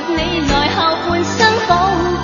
你来后半生好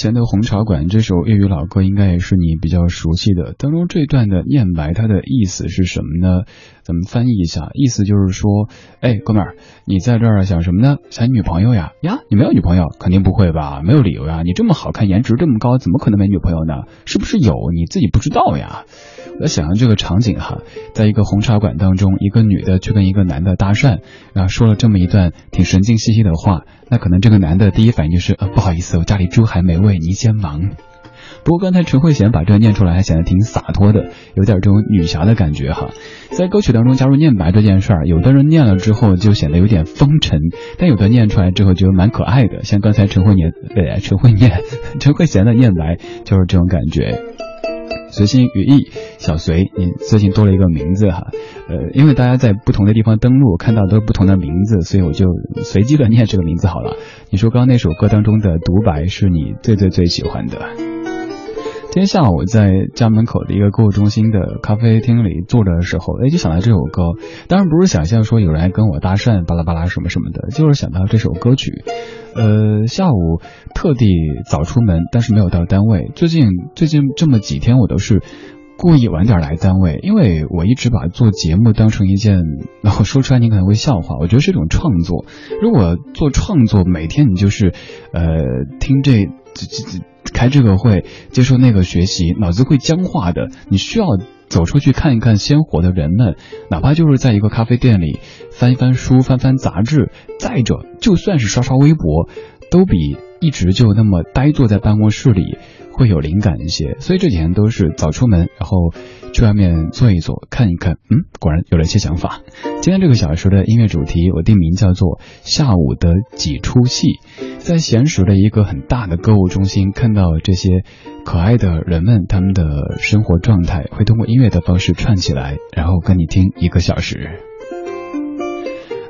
前的《红茶馆》这首粤语老歌应该也是你比较熟悉的。当中这段的念白，它的意思是什么呢？咱们翻译一下，意思就是说，哎，哥们儿，你在这儿想什么呢？想女朋友呀？呀，你没有女朋友？肯定不会吧？没有理由呀！你这么好看，颜值这么高，怎么可能没女朋友呢？是不是有？你自己不知道呀？我在想象这个场景哈，在一个红茶馆当中，一个女的去跟一个男的搭讪，然后说了这么一段挺神经兮兮的话，那可能这个男的第一反应就是，呃，不好意思，我家里猪还没喂，您先忙。不过刚才陈慧娴把这个念出来，还显得挺洒脱的，有点这种女侠的感觉哈。在歌曲当中加入念白这件事儿，有的人念了之后就显得有点风尘，但有的念出来之后觉得蛮可爱的。像刚才陈慧念，对，陈慧念，陈慧娴的念白就是这种感觉。随心羽翼，小随，你最近多了一个名字哈。呃，因为大家在不同的地方登录，看到都是不同的名字，所以我就随机的念这个名字好了。你说刚刚那首歌当中的独白是你最最最喜欢的。今天下午在家门口的一个购物中心的咖啡厅里坐着的时候，哎，就想到这首歌。当然不是想象说有人来跟我搭讪，巴拉巴拉什么什么的，就是想到这首歌曲。呃，下午特地早出门，但是没有到单位。最近最近这么几天，我都是故意晚点来单位，因为我一直把做节目当成一件，然后说出来你可能会笑话。我觉得是一种创作。如果做创作，每天你就是呃听这这这。开这个会，接受那个学习，脑子会僵化的。你需要走出去看一看鲜活的人们，哪怕就是在一个咖啡店里翻一翻书、翻翻杂志。再者，就算是刷刷微博，都比一直就那么呆坐在办公室里。会有灵感一些，所以这几天都是早出门，然后去外面坐一坐，看一看，嗯，果然有了一些想法。今天这个小时的音乐主题，我定名叫做“下午的几出戏”。在闲熟的一个很大的购物中心，看到这些可爱的人们，他们的生活状态会通过音乐的方式串起来，然后跟你听一个小时。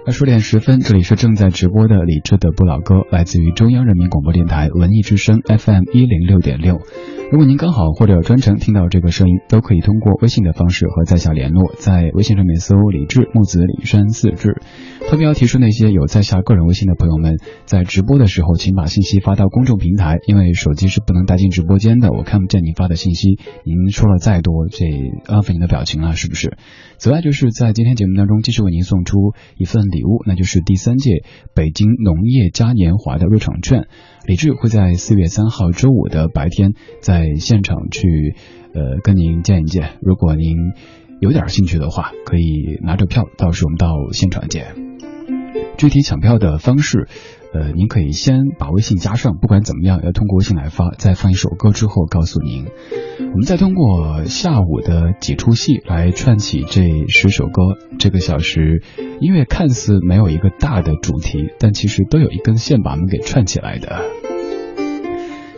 二十点十分，这里是正在直播的李志的不老歌，来自于中央人民广播电台文艺之声 FM 一零六点六。如果您刚好或者专程听到这个声音，都可以通过微信的方式和在下联络，在微信上面搜“李志木子李山四志”。特别要提出那些有在下个人微信的朋友们，在直播的时候，请把信息发到公众平台，因为手机是不能带进直播间的，我看不见您发的信息。您说了再多，这浪费您的表情了，是不是？此外，就是在今天节目当中继续为您送出一份礼物，那就是第三届北京农业嘉年华的入场券。李志会在四月三号周五的白天在现场去，呃，跟您见一见。如果您有点兴趣的话，可以拿着票，到时我们到现场见。具体抢票的方式。呃，您可以先把微信加上，不管怎么样，要通过微信来发，再放一首歌之后告诉您。我们再通过下午的几出戏来串起这十首歌。这个小时音乐看似没有一个大的主题，但其实都有一根线把我们给串起来的。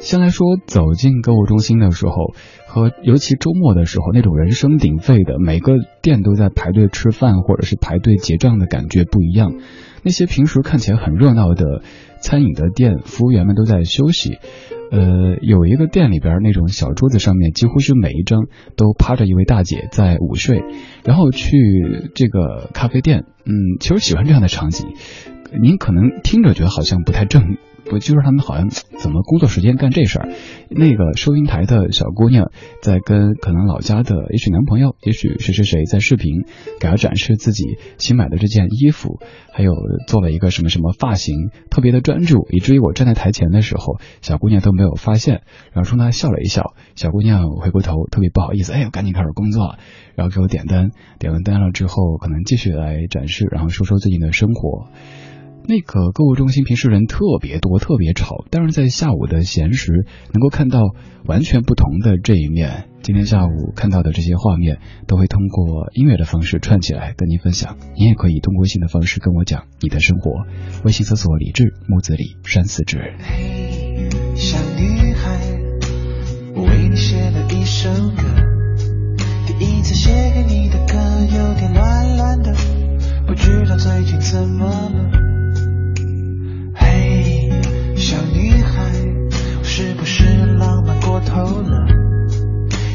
先来说走进购物中心的时候，和尤其周末的时候那种人声鼎沸的，每个店都在排队吃饭或者是排队结账的感觉不一样。那些平时看起来很热闹的餐饮的店，服务员们都在休息。呃，有一个店里边那种小桌子上面，几乎是每一张都趴着一位大姐在午睡。然后去这个咖啡店，嗯，其实喜欢这样的场景。您可能听着觉得好像不太正。我就是他们好像怎么工作时间干这事儿？那个收银台的小姑娘在跟可能老家的也许男朋友，也许谁谁谁在视频，给她展示自己新买的这件衣服，还有做了一个什么什么发型，特别的专注，以至于我站在台前的时候，小姑娘都没有发现，然后冲她笑了一笑。小姑娘回过头，特别不好意思，哎，我赶紧开始工作，然后给我点单，点完单了之后，可能继续来展示，然后说说最近的生活。那个购物中心平时人特别多，特别吵，但是在下午的闲时，能够看到完全不同的这一面。今天下午看到的这些画面，都会通过音乐的方式串起来跟您分享。你也可以通过微信的方式跟我讲你的生活。微信搜索李志木子李山四志。嘿，小女孩，我为你写了一首歌。第一次写给你的歌有点乱乱的，不知道最近怎么了。小女孩，我是不是浪漫过头了？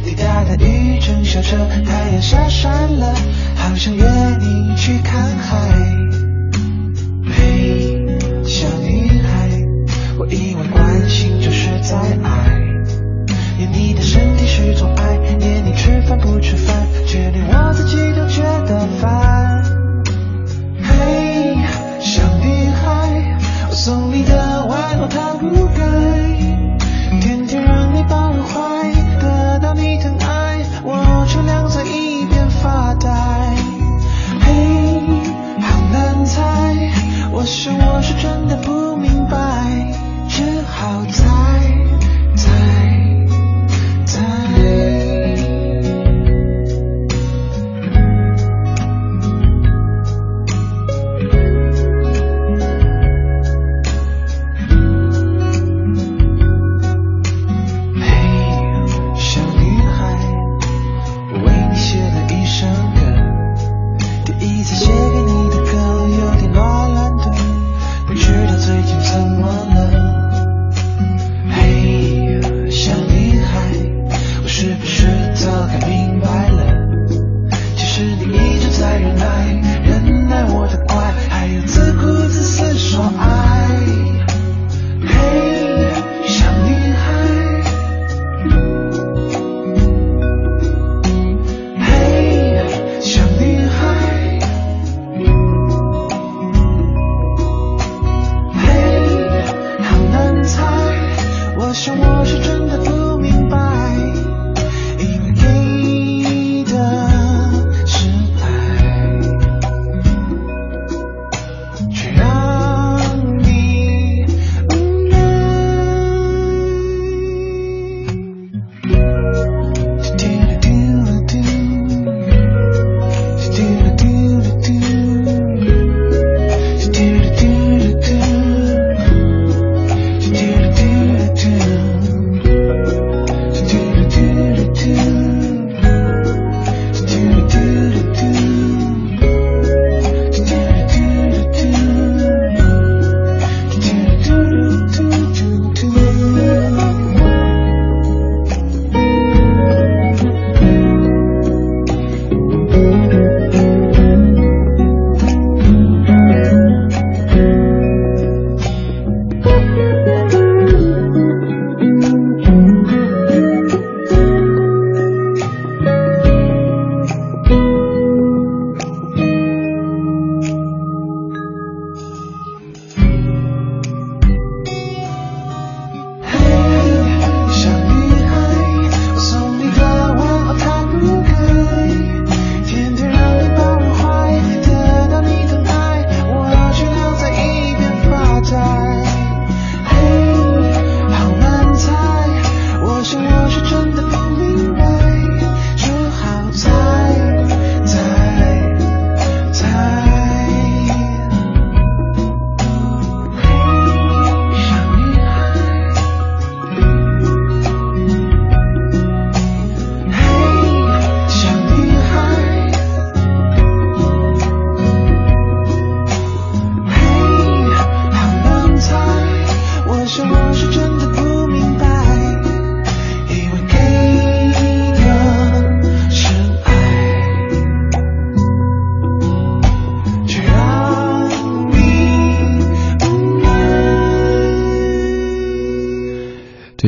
滴答的雨正下着，太阳下山了，好想约你去看海。嘿，小女孩，我以为关心就是在爱，连你的身体是种爱，念你吃饭不吃饭，却连我自己都觉得烦。嘿，小女孩，我送你的。他不该天天让你抱入怀，得到你疼爱，我却晾在一边发呆。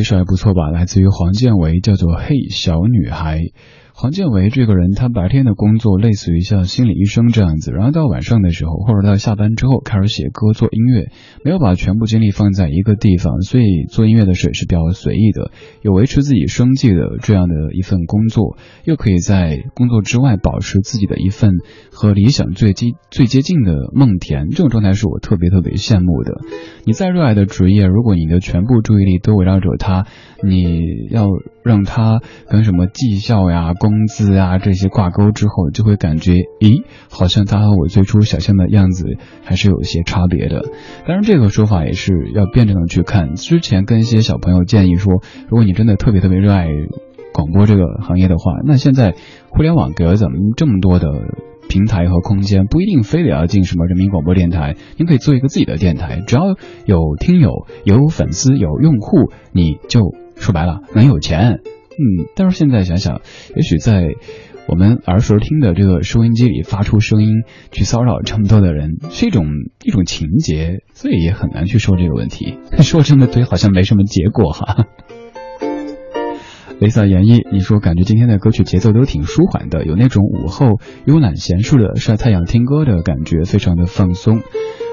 首还不错吧，来自于黄建为，叫做《嘿小女孩》。黄建为这个人，他白天的工作类似于像心理医生这样子，然后到晚上的时候，或者到下班之后开始写歌、做音乐，没有把全部精力放在一个地方，所以做音乐的时候也是比较随意的，有维持自己生计的这样的一份工作，又可以在工作之外保持自己的一份和理想最接最接近的梦田，这种状态是我特别特别羡慕的。你再热爱的职业，如果你的全部注意力都围绕着它，你要让它跟什么绩效呀、工工资啊这些挂钩之后，就会感觉，咦，好像他和我最初想象的样子还是有一些差别的。当然，这个说法也是要辩证的去看。之前跟一些小朋友建议说，如果你真的特别特别热爱广播这个行业的话，那现在互联网给了咱们这么多的。平台和空间不一定非得要进什么人民广播电台，您可以做一个自己的电台，只要有听友、有粉丝、有用户，你就说白了能有钱。嗯，但是现在想想，也许在我们儿时听的这个收音机里发出声音去骚扰这么多的人，是一种一种情节，所以也很难去说这个问题。说这么多，好像没什么结果哈。Lisa 演绎，你说感觉今天的歌曲节奏都挺舒缓的，有那种午后慵懒闲适的晒太阳听歌的感觉，非常的放松。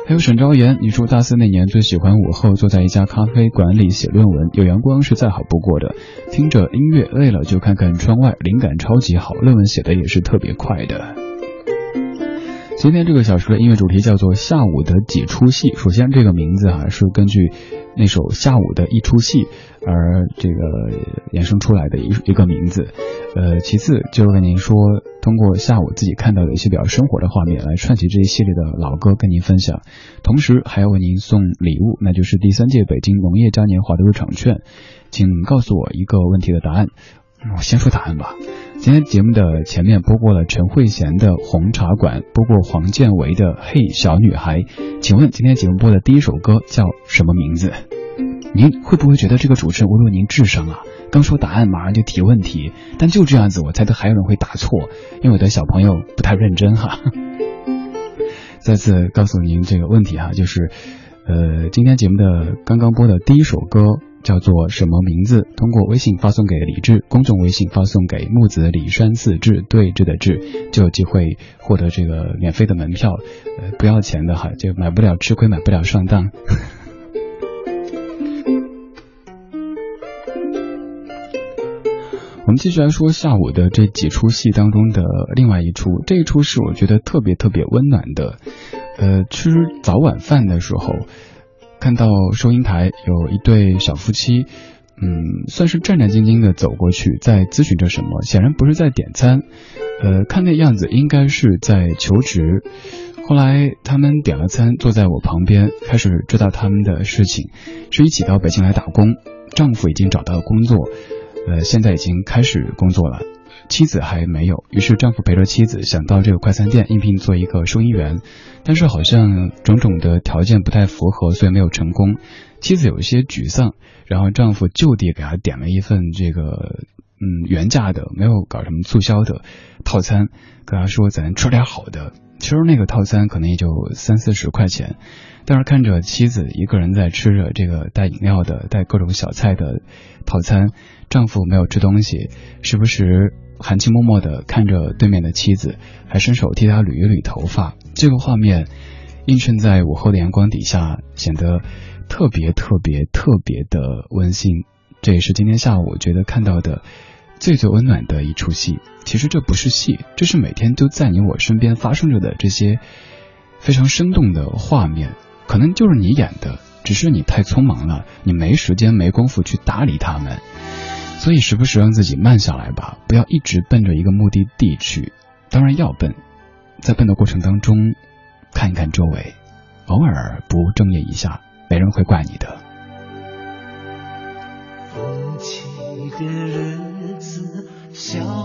还有沈昭言，你说大四那年最喜欢午后坐在一家咖啡馆里写论文，有阳光是再好不过的，听着音乐，累了就看看窗外，灵感超级好，论文写的也是特别快的。今天这个小时的音乐主题叫做下午的几出戏。首先，这个名字啊是根据那首下午的一出戏而这个衍生出来的一一个名字。呃，其次就是跟您说，通过下午自己看到的一些比较生活的画面来串起这一系列的老歌跟您分享，同时还要为您送礼物，那就是第三届北京农业嘉年华的入场券。请告诉我一个问题的答案。我先说答案吧。今天节目的前面播过了陈慧娴的《红茶馆》，播过黄建为的《嘿小女孩》。请问今天节目播的第一首歌叫什么名字？您会不会觉得这个主持人侮辱您智商啊？刚说答案马上就提问题，但就这样子，我猜都还有人会答错，因为我的小朋友不太认真哈。再次告诉您这个问题哈，就是呃，今天节目的刚刚播的第一首歌。叫做什么名字？通过微信发送给李志，公众微信发送给木子李山四志对峙的志，就有机会获得这个免费的门票，呃，不要钱的哈，就买不了吃亏，买不了上当。我们继续来说下午的这几出戏当中的另外一出，这一出是我觉得特别特别温暖的，呃，吃早晚饭的时候。看到收银台有一对小夫妻，嗯，算是战战兢兢的走过去，在咨询着什么，显然不是在点餐，呃，看那样子应该是在求职。后来他们点了餐，坐在我旁边，开始知道他们的事情，是一起到北京来打工，丈夫已经找到了工作，呃，现在已经开始工作了。妻子还没有，于是丈夫陪着妻子想到这个快餐店应聘做一个收银员，但是好像种种的条件不太符合，所以没有成功。妻子有一些沮丧，然后丈夫就地给她点了一份这个嗯原价的，没有搞什么促销的套餐，跟她说咱吃点好的。其实那个套餐可能也就三四十块钱，但是看着妻子一个人在吃着这个带饮料的、带各种小菜的套餐，丈夫没有吃东西，时不时。含情脉脉的看着对面的妻子，还伸手替她捋一捋头发。这个画面映衬在午后的阳光底下，显得特别特别特别的温馨。这也是今天下午我觉得看到的最最温暖的一出戏。其实这不是戏，这是每天都在你我身边发生着的这些非常生动的画面。可能就是你演的，只是你太匆忙了，你没时间没工夫去打理他们。所以时不时让自己慢下来吧，不要一直奔着一个目的地去。当然要奔，在奔的过程当中，看一看周围，偶尔不务正业一下，没人会怪你的。风起的日子，笑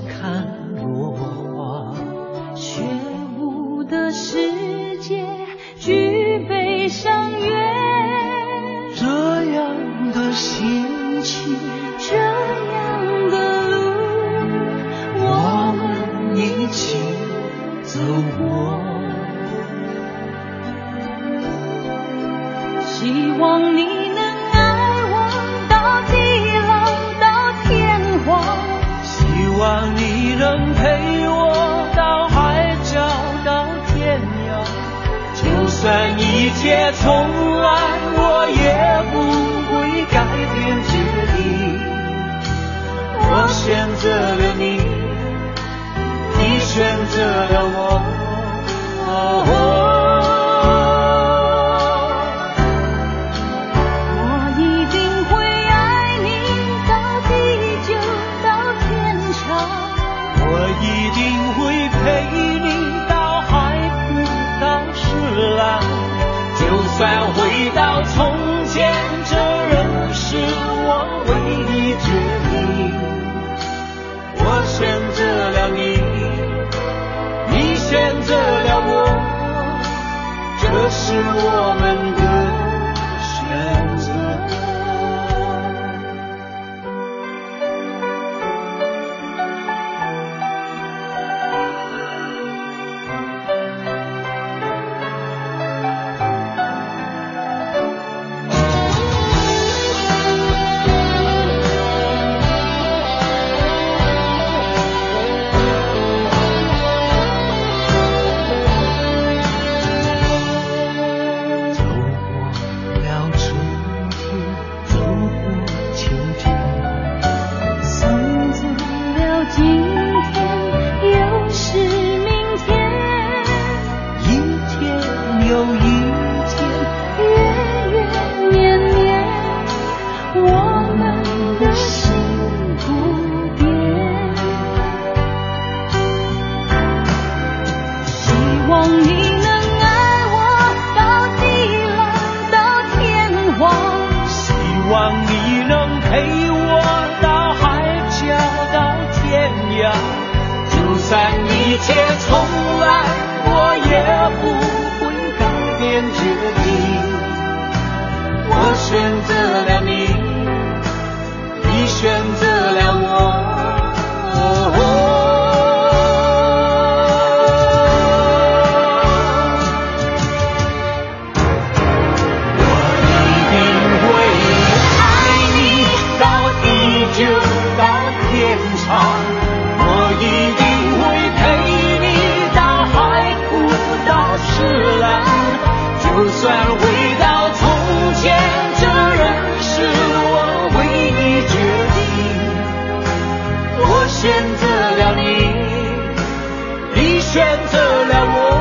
了你，你选择了我，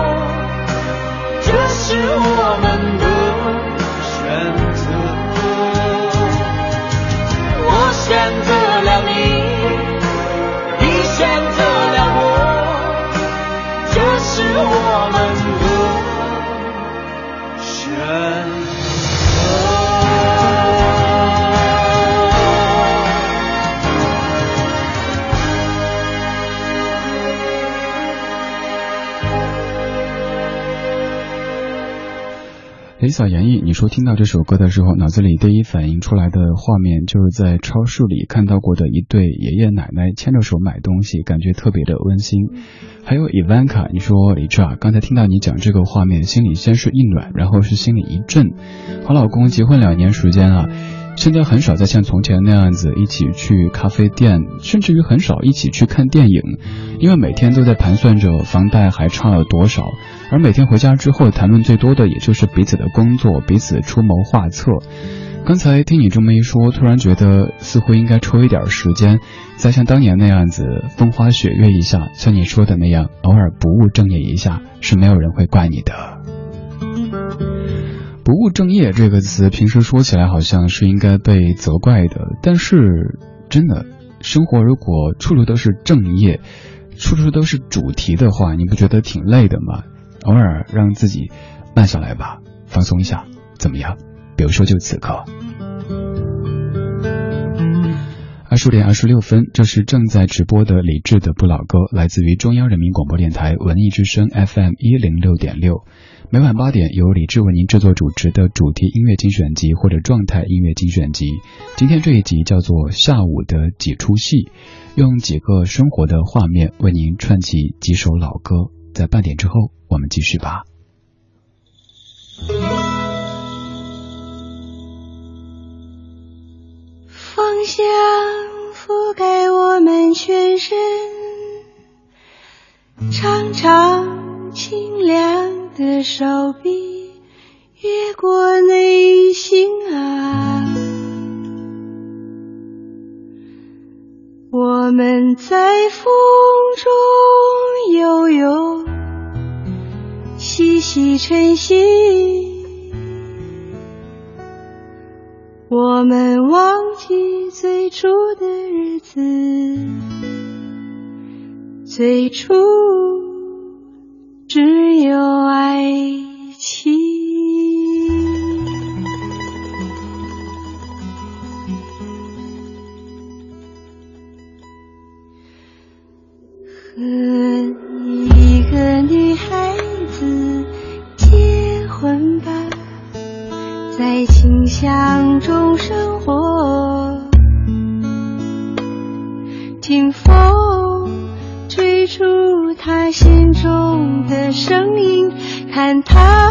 雷嫂演绎，你说听到这首歌的时候，脑子里第一反应出来的画面就是在超市里看到过的一对爷爷奶奶牵着手买东西，感觉特别的温馨。还有 Ivanka，你说李志啊，刚才听到你讲这个画面，心里先是一暖，然后是心里一震。和老公结婚两年时间了。现在很少再像从前那样子一起去咖啡店，甚至于很少一起去看电影，因为每天都在盘算着房贷还差了多少，而每天回家之后谈论最多的也就是彼此的工作，彼此出谋划策。刚才听你这么一说，突然觉得似乎应该抽一点时间，再像当年那样子风花雪月一下，像你说的那样，偶尔不务正业一下，是没有人会怪你的。不务正业这个词，平时说起来好像是应该被责怪的，但是真的，生活如果处处都是正业，处处都是主题的话，你不觉得挺累的吗？偶尔让自己慢下来吧，放松一下，怎么样？比如说就此刻。二十点二十六分，这是正在直播的李志的不老歌，来自于中央人民广播电台文艺之声 FM 一零六点六。每晚八点，由李志为您制作主持的主题音乐精选集或者状态音乐精选集。今天这一集叫做《下午的几出戏》，用几个生活的画面为您串起几首老歌。在半点之后，我们继续吧。芳香覆盖我们全身，长长清凉的手臂越过内心啊，我们在风中悠悠，细细晨曦。我们忘记最初的日子，最初只有爱情。和一个女孩子结婚吧。在清香中生活，听风吹出他心中的声音，看他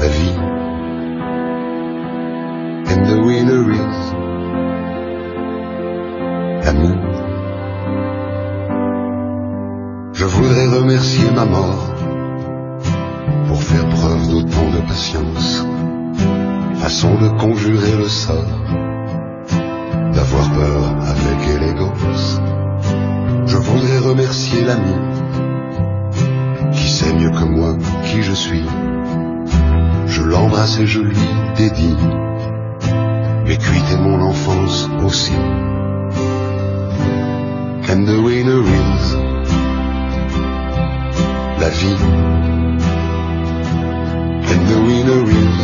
la vie. And the winner Et je lui dédie cuites et mon enfance aussi. And the winner is la vie. And the winner is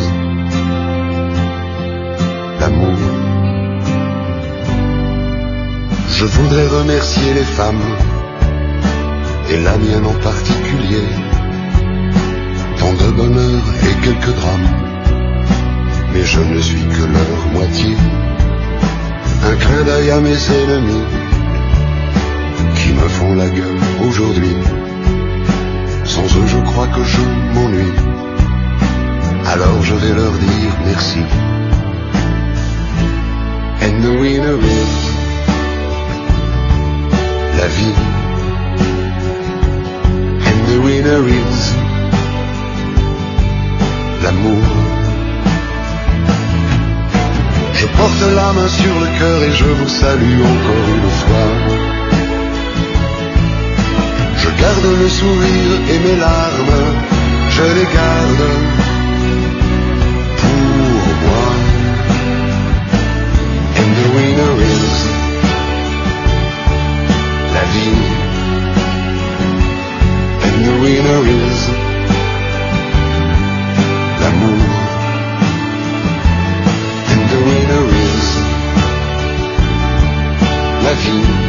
l'amour. Je voudrais remercier les femmes, et la mienne en particulier, tant de bonheur et quelques drames, mais je ne suis que leur moitié. Un clin d'œil à mes ennemis, qui me font la gueule aujourd'hui. Sans eux, je crois que je m'ennuie. Alors je vais leur dire merci. And the winner is la vie. And the winner is l'amour. Porte la main sur le cœur et je vous salue encore une fois. Je garde le sourire et mes larmes, je les garde pour moi. And the winner is la vie. And the winner is you.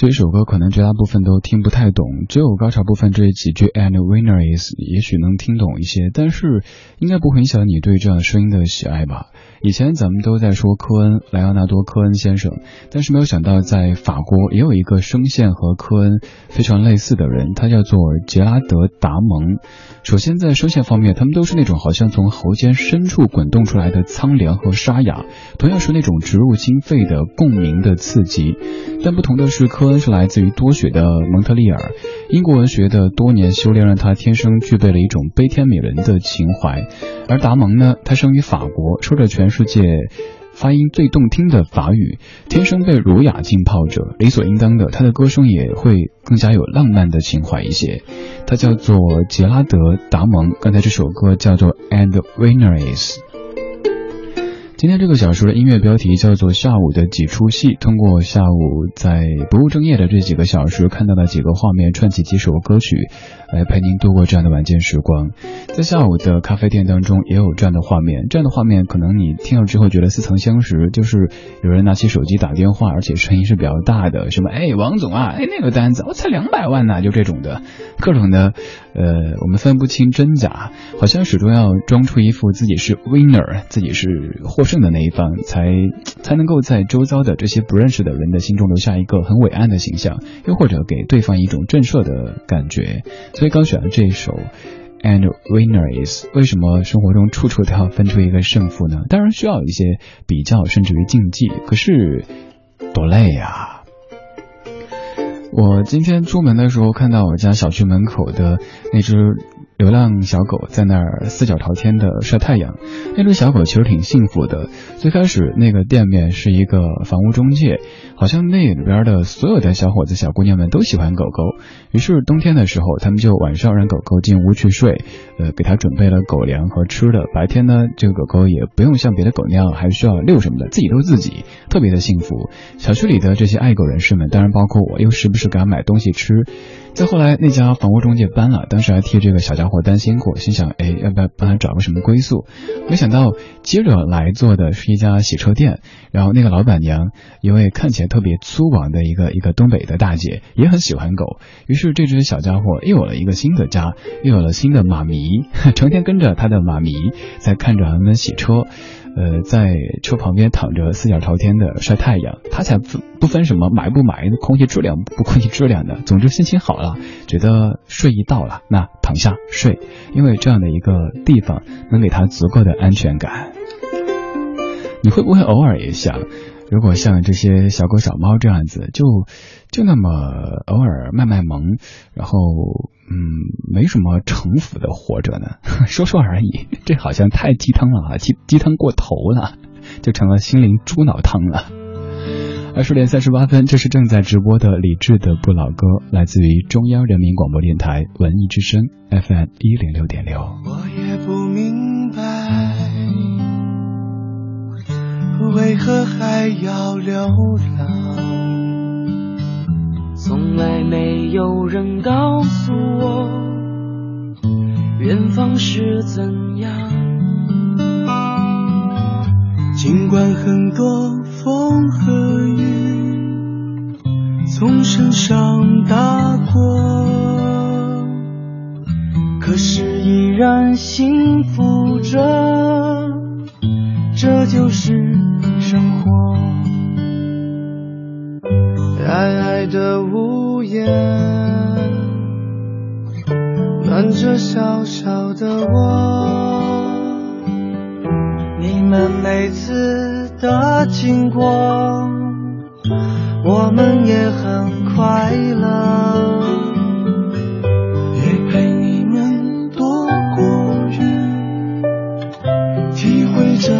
这首歌可能绝大部分都听不太懂，只有高潮部分这几句 and winner is 也许能听懂一些，但是应该不会影响你对这样声音的喜爱吧。以前咱们都在说科恩莱昂纳多科恩先生，但是没有想到在法国也有一个声线和科恩非常类似的人，他叫做杰拉德达蒙。首先在声线方面，他们都是那种好像从喉间深处滚动出来的苍凉和沙哑，同样是那种植入心肺的共鸣的刺激。但不同的是，科恩是来自于多雪的蒙特利尔，英国文学的多年修炼让他天生具备了一种悲天悯人的情怀，而达蒙呢，他生于法国，说着全世界发音最动听的法语，天生被儒雅浸泡着，理所应当的，他的歌声也会更加有浪漫的情怀一些。他叫做杰拉德·达蒙，刚才这首歌叫做《And Winner Is》。今天这个小时的音乐标题叫做《下午的几出戏》，通过下午在不务正业的这几个小时看到的几个画面，串起几首歌曲，来陪您度过这样的晚间时光。在下午的咖啡店当中，也有这样的画面，这样的画面可能你听了之后觉得似曾相识，就是有人拿起手机打电话，而且声音是比较大的，什么哎王总啊，哎那个单子我才两百万呢，就这种的，各种的，呃，我们分不清真假，好像始终要装出一副自己是 winner，自己是获。胜的那一方才才能够在周遭的这些不认识的人的心中留下一个很伟岸的形象，又或者给对方一种震慑的感觉。所以刚选了这一首《And Winner Is》，为什么生活中处处都要分出一个胜负呢？当然需要一些比较，甚至于竞技，可是多累呀！我今天出门的时候看到我家小区门口的那只。流浪小狗在那儿四脚朝天的晒太阳，那只小狗其实挺幸福的。最开始那个店面是一个房屋中介，好像那里边的所有的小伙子小姑娘们都喜欢狗狗，于是冬天的时候，他们就晚上让狗狗进屋去睡，呃，给它准备了狗粮和吃的。白天呢，这个狗狗也不用像别的狗那样还需要遛什么的，自己遛自己，特别的幸福。小区里的这些爱狗人士们，当然包括我，又时不时给它买东西吃。再后来，那家房屋中介搬了，当时还替这个小家伙担心过，心想，哎，要不要帮他找个什么归宿？没想到接着来做的是一家洗车店，然后那个老板娘，一位看起来特别粗犷的一个一个东北的大姐，也很喜欢狗，于是这只小家伙又有了一个新的家，又有了新的妈咪，成天跟着他的妈咪在看着他们洗车。呃，在车旁边躺着，四脚朝天的晒太阳，他才不不分什么买不买，空气质量不空气质量的，总之心情好了，觉得睡意到了，那躺下睡，因为这样的一个地方能给他足够的安全感。你会不会偶尔也想？如果像这些小狗小猫这样子，就就那么偶尔卖卖萌，然后嗯，没什么城府的活着呢？说说而已，这好像太鸡汤了啊，鸡鸡汤过头了，就成了心灵猪脑汤了。二十点三十八分，这是正在直播的李志的不老歌，来自于中央人民广播电台文艺之声 FM 一零六点六。我也不明白。为何还要流浪？从来没有人告诉我，远方是怎样。尽管很多风和雨从身上打过，可是依然幸福着，这就是。生活，矮矮的屋檐，暖着小小的我。你们每次的经过，我们也很快乐。也陪你们躲过雨，体会着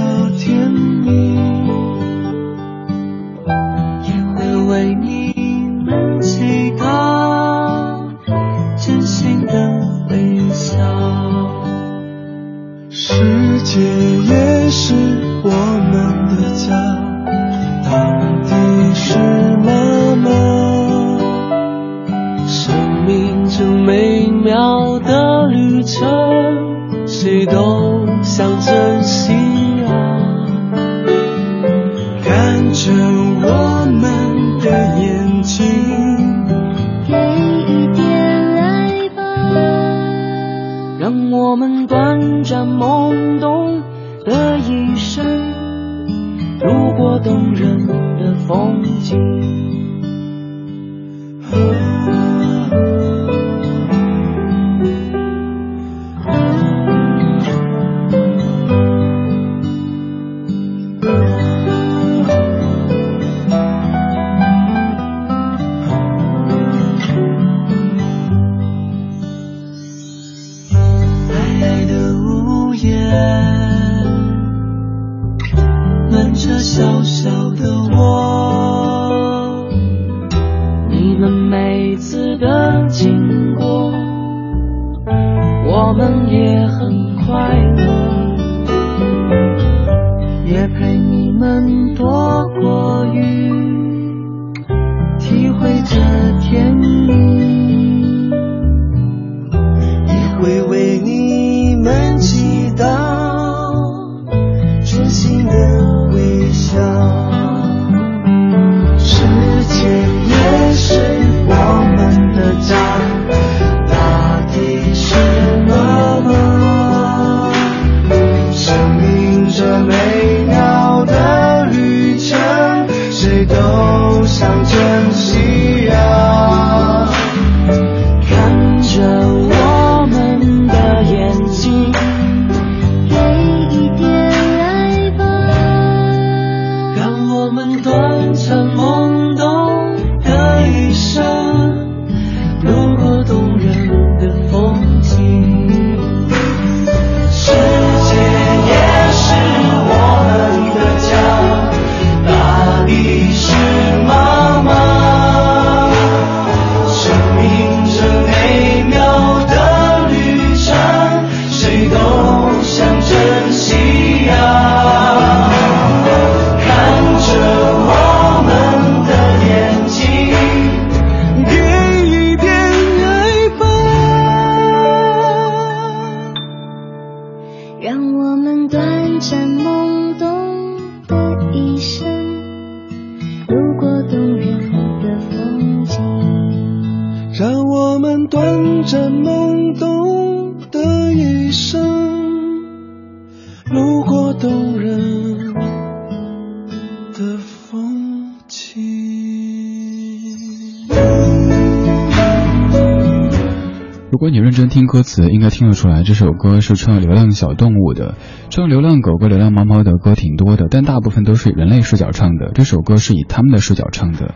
如果你认真听歌词，应该听得出来，这首歌是唱流浪小动物的。唱流浪狗狗流浪猫猫的歌挺多的，但大部分都是以人类视角唱的。这首歌是以他们的视角唱的。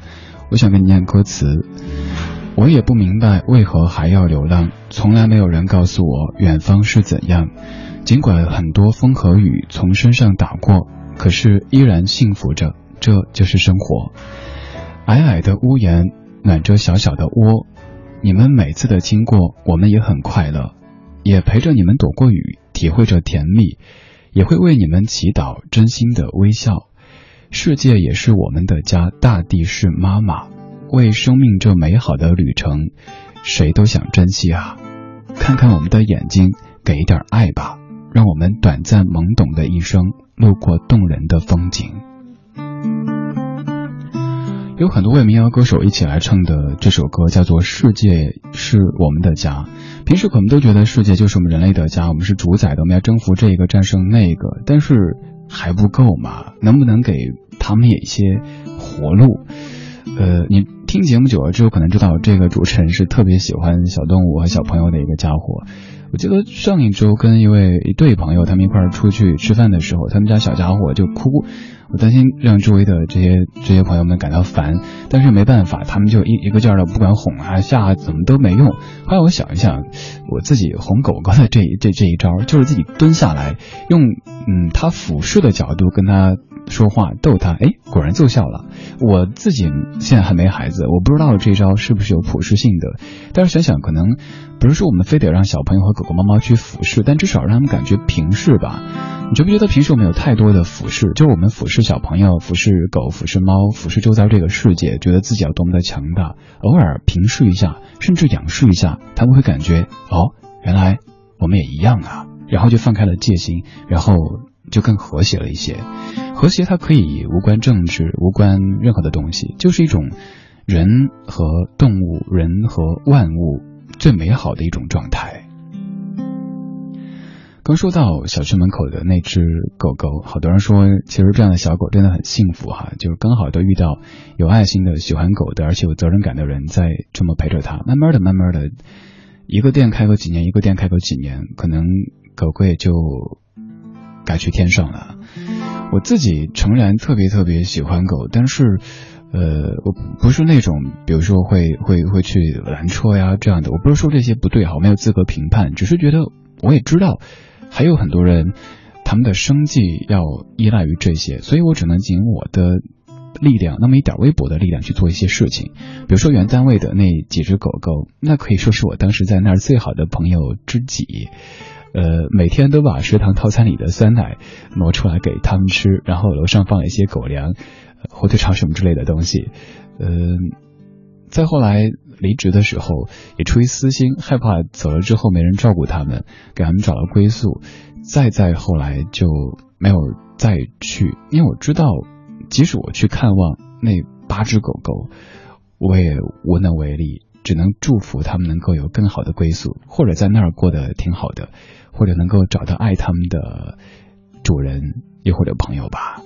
我想跟你念歌词。我也不明白为何还要流浪，从来没有人告诉我远方是怎样。尽管很多风和雨从身上打过，可是依然幸福着，这就是生活。矮矮的屋檐暖着小小的窝，你们每次的经过，我们也很快乐，也陪着你们躲过雨，体会着甜蜜，也会为你们祈祷，真心的微笑。世界也是我们的家，大地是妈妈，为生命这美好的旅程，谁都想珍惜啊！看看我们的眼睛，给一点爱吧，让我们短暂懵懂的一生，路过动人的风景。有很多位民谣歌手一起来唱的这首歌，叫做《世界是我们的家》。平时可能都觉得世界就是我们人类的家，我们是主宰的，我们要征服这个，战胜那个，但是还不够嘛？能不能给他们也一些活路？呃，你听节目久了之后，可能知道这个主持人是特别喜欢小动物和小朋友的一个家伙。我记得上一周跟一位一对朋友他们一块儿出去吃饭的时候，他们家小家伙就哭，我担心让周围的这些这些朋友们感到烦，但是没办法，他们就一一个劲儿的不管哄啊吓啊，怎么都没用。后来我想一想，我自己哄狗狗的这这这一招，就是自己蹲下来，用嗯他俯视的角度跟他说话逗他，哎，果然奏效了。我自己现在还没孩子，我不知道这招是不是有普适性的，但是想想可能不是说我们非得让小朋友和狗狗、猫猫去俯视，但至少让他们感觉平视吧。你觉不觉得平时我们有太多的俯视？就是我们俯视小朋友、俯视狗、俯视猫、俯视周遭这个世界，觉得自己要多么的强大。偶尔平视一下，甚至仰视一下，他们会感觉哦，原来我们也一样啊，然后就放开了戒心，然后就更和谐了一些。和谐它可以无关政治，无关任何的东西，就是一种人和动物、人和万物最美好的一种状态。刚说到小区门口的那只狗狗，好多人说，其实这样的小狗真的很幸福哈，就是刚好都遇到有爱心的、喜欢狗的，而且有责任感的人在这么陪着它。慢慢的、慢慢的，一个店开个几年，一个店开个几年，可能狗狗也就该去天上了。我自己诚然特别特别喜欢狗，但是，呃，我不是那种，比如说会会会去拦车呀这样的。我不是说这些不对哈，我没有资格评判，只是觉得我也知道，还有很多人他们的生计要依赖于这些，所以我只能尽我的力量，那么一点微薄的力量去做一些事情。比如说原单位的那几只狗狗，那可以说是我当时在那儿最好的朋友知己。呃，每天都把食堂套餐里的酸奶挪出来给他们吃，然后楼上放了一些狗粮、火腿肠什么之类的东西。嗯，再后来离职的时候，也出于私心，害怕走了之后没人照顾他们，给他们找了归宿。再再后来就没有再去，因为我知道，即使我去看望那八只狗狗，我也无能为力，只能祝福他们能够有更好的归宿，或者在那儿过得挺好的。或者能够找到爱他们的主人，又或者朋友吧。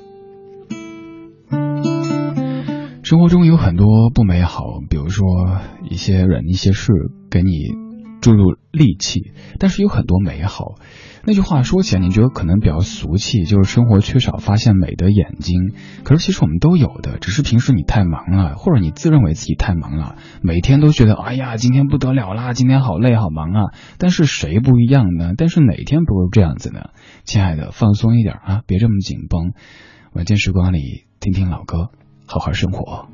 生活中有很多不美好，比如说一些人、一些事给你注入戾气，但是有很多美好。那句话说起来，你觉得可能比较俗气，就是生活缺少发现美的眼睛。可是其实我们都有的，只是平时你太忙了，或者你自认为自己太忙了，每天都觉得哎呀，今天不得了啦，今天好累好忙啊。但是谁不一样呢？但是哪天不是这样子呢？亲爱的，放松一点啊，别这么紧绷。晚间时光里，听听老歌，好好生活。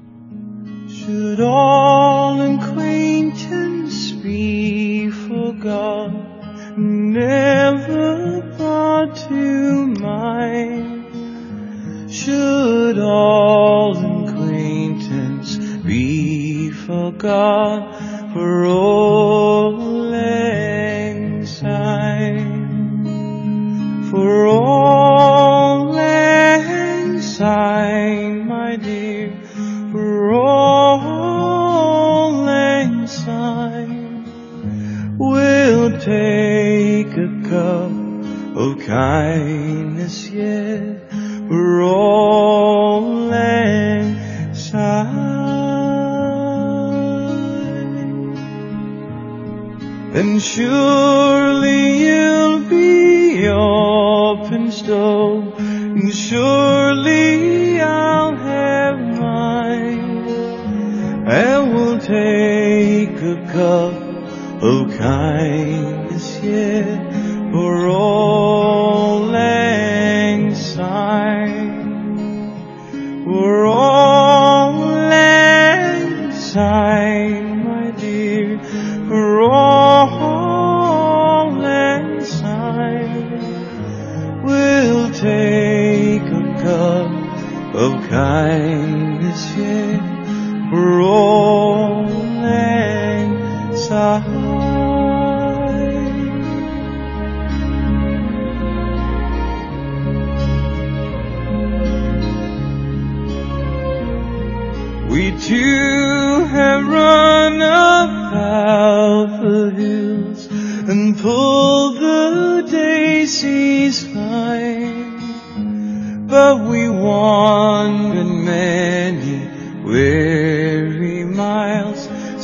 Should all acquaintance be forgot? never brought to mind. Should all acquaintance be forgot for all syne? For all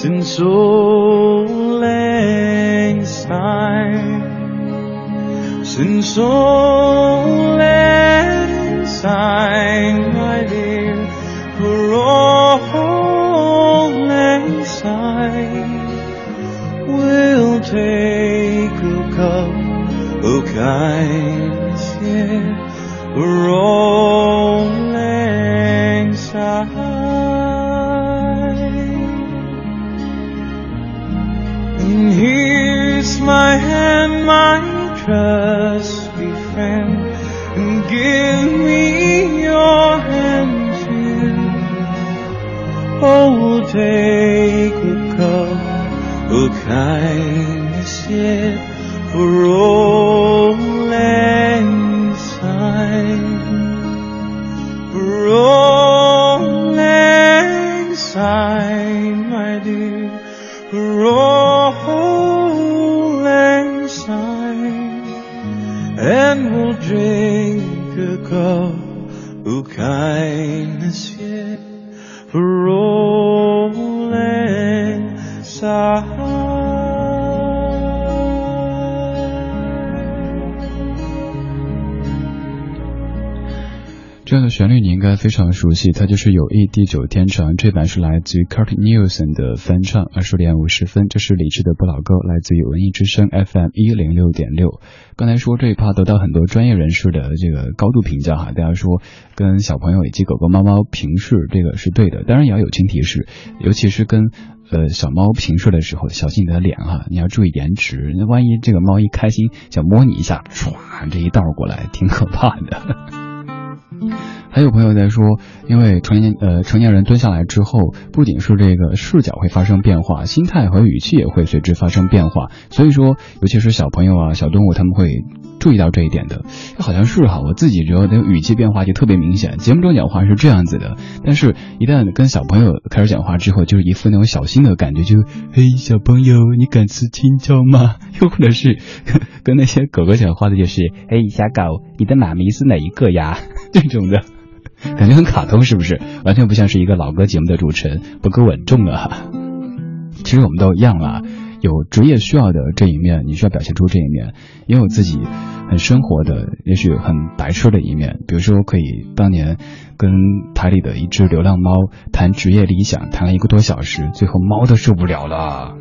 since old lang syne, since so. 该非常熟悉，它就是《友谊地久天长》，这版是来自于 Kurt Nielsen 的翻唱，二十点五十分，这是李志的不老歌，来自于文艺之声 FM 一零六点六。刚才说这一趴得到很多专业人士的这个高度评价哈，大家说跟小朋友以及狗狗、猫猫平视，这个是对的，当然也要友情提示，尤其是跟。呃，小猫平视的时候，小心你的脸哈，你要注意颜值。那万一这个猫一开心想摸你一下，唰，这一道过来，挺可怕的。还有朋友在说，因为成年呃成年人蹲下来之后，不仅是这个视角会发生变化，心态和语气也会随之发生变化。所以说，尤其是小朋友啊、小动物，他们会注意到这一点的。好像是哈，我自己觉得那个语气变化就特别明显。节目中讲话是这样子的，但是一旦跟小朋友开始讲话之后，就是一副那种小心的感觉，就嘿，小朋友，你敢吃青椒吗？又或者是跟那些狗狗讲话的，就是嘿，小狗，你的妈咪是哪一个呀？这种的。感觉很卡通，是不是？完全不像是一个老歌节目的主持人，不够稳重啊。其实我们都一样啊，有职业需要的这一面，你需要表现出这一面；也有自己很生活的，也许很白痴的一面。比如说，可以当年跟台里的一只流浪猫谈职业理想，谈了一个多小时，最后猫都受不了了。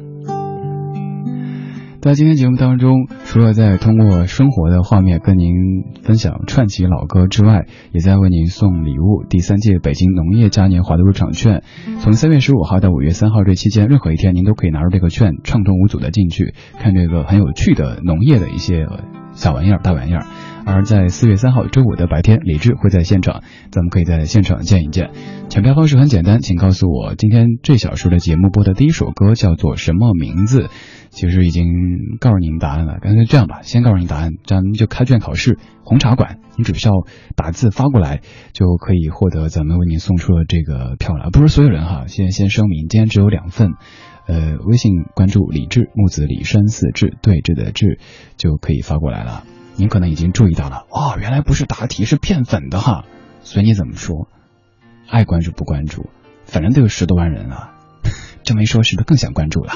在今天节目当中，除了在通过生活的画面跟您分享串起老歌之外，也在为您送礼物。第三届北京农业嘉年华的入场券，从三月十五号到五月三号这期间，任何一天您都可以拿着这个券，畅通无阻的进去看这个很有趣的农业的一些小玩意儿、大玩意儿。而在四月三号周五的白天，李志会在现场，咱们可以在现场见一见。抢票方式很简单，请告诉我今天这小时的节目播的第一首歌叫做什么名字？其实已经告诉您答案了，干脆这样吧，先告诉您答案，咱们就开卷考试。红茶馆，你只需要打字发过来，就可以获得咱们为您送出的这个票了。不是所有人哈，先先声明，今天只有两份。呃，微信关注李志木子李山四志对峙的志，就可以发过来了。您可能已经注意到了，哦，原来不是答题，是骗粉的哈。随你怎么说，爱关注不关注，反正都有十多万人啊。这么一说，是不是更想关注了？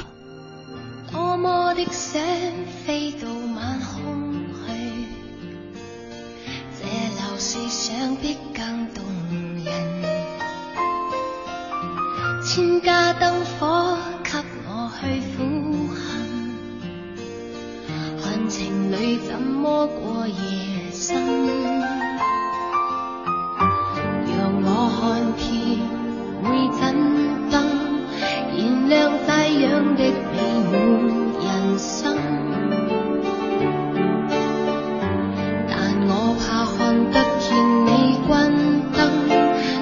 情侣怎么过夜深？让我看遍每盏灯，燃亮太阳的美满人生。但我怕看得见你关灯，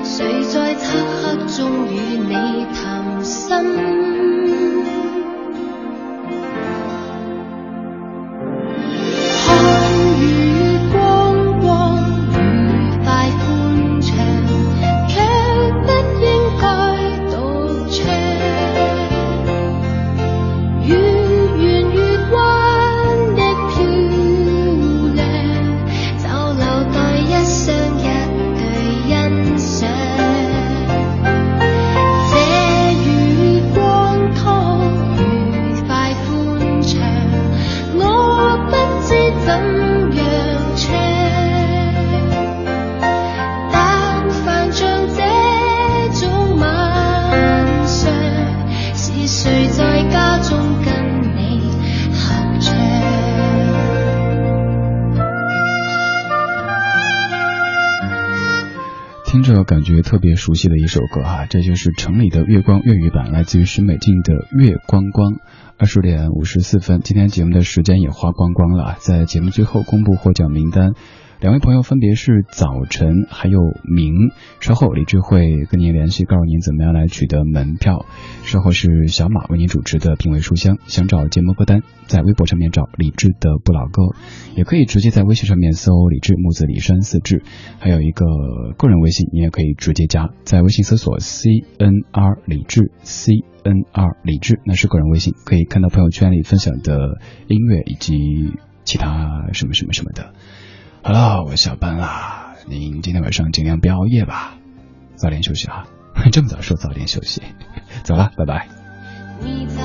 谁在漆黑中与你谈心？特别熟悉的一首歌哈，这就是城里的月光粤语版，来自于许美静的《月光光》。二十点五十四分，今天节目的时间也花光光了，在节目最后公布获奖名单。两位朋友分别是早晨还有明，稍后李智会跟您联系，告诉您怎么样来取得门票。稍后是小马为您主持的品味书香，想找节目歌单，在微博上面找李志的不老歌，也可以直接在微信上面搜李志木子李山四志，还有一个个人微信，你也可以直接加，在微信搜索 C N R 李志 C N R 李志，那是个人微信，可以看到朋友圈里分享的音乐以及其他什么什么什么的。好了，我下班啦。您今天晚上尽量别熬夜吧，早点休息啊。这么早说早点休息，走了，拜拜。你怎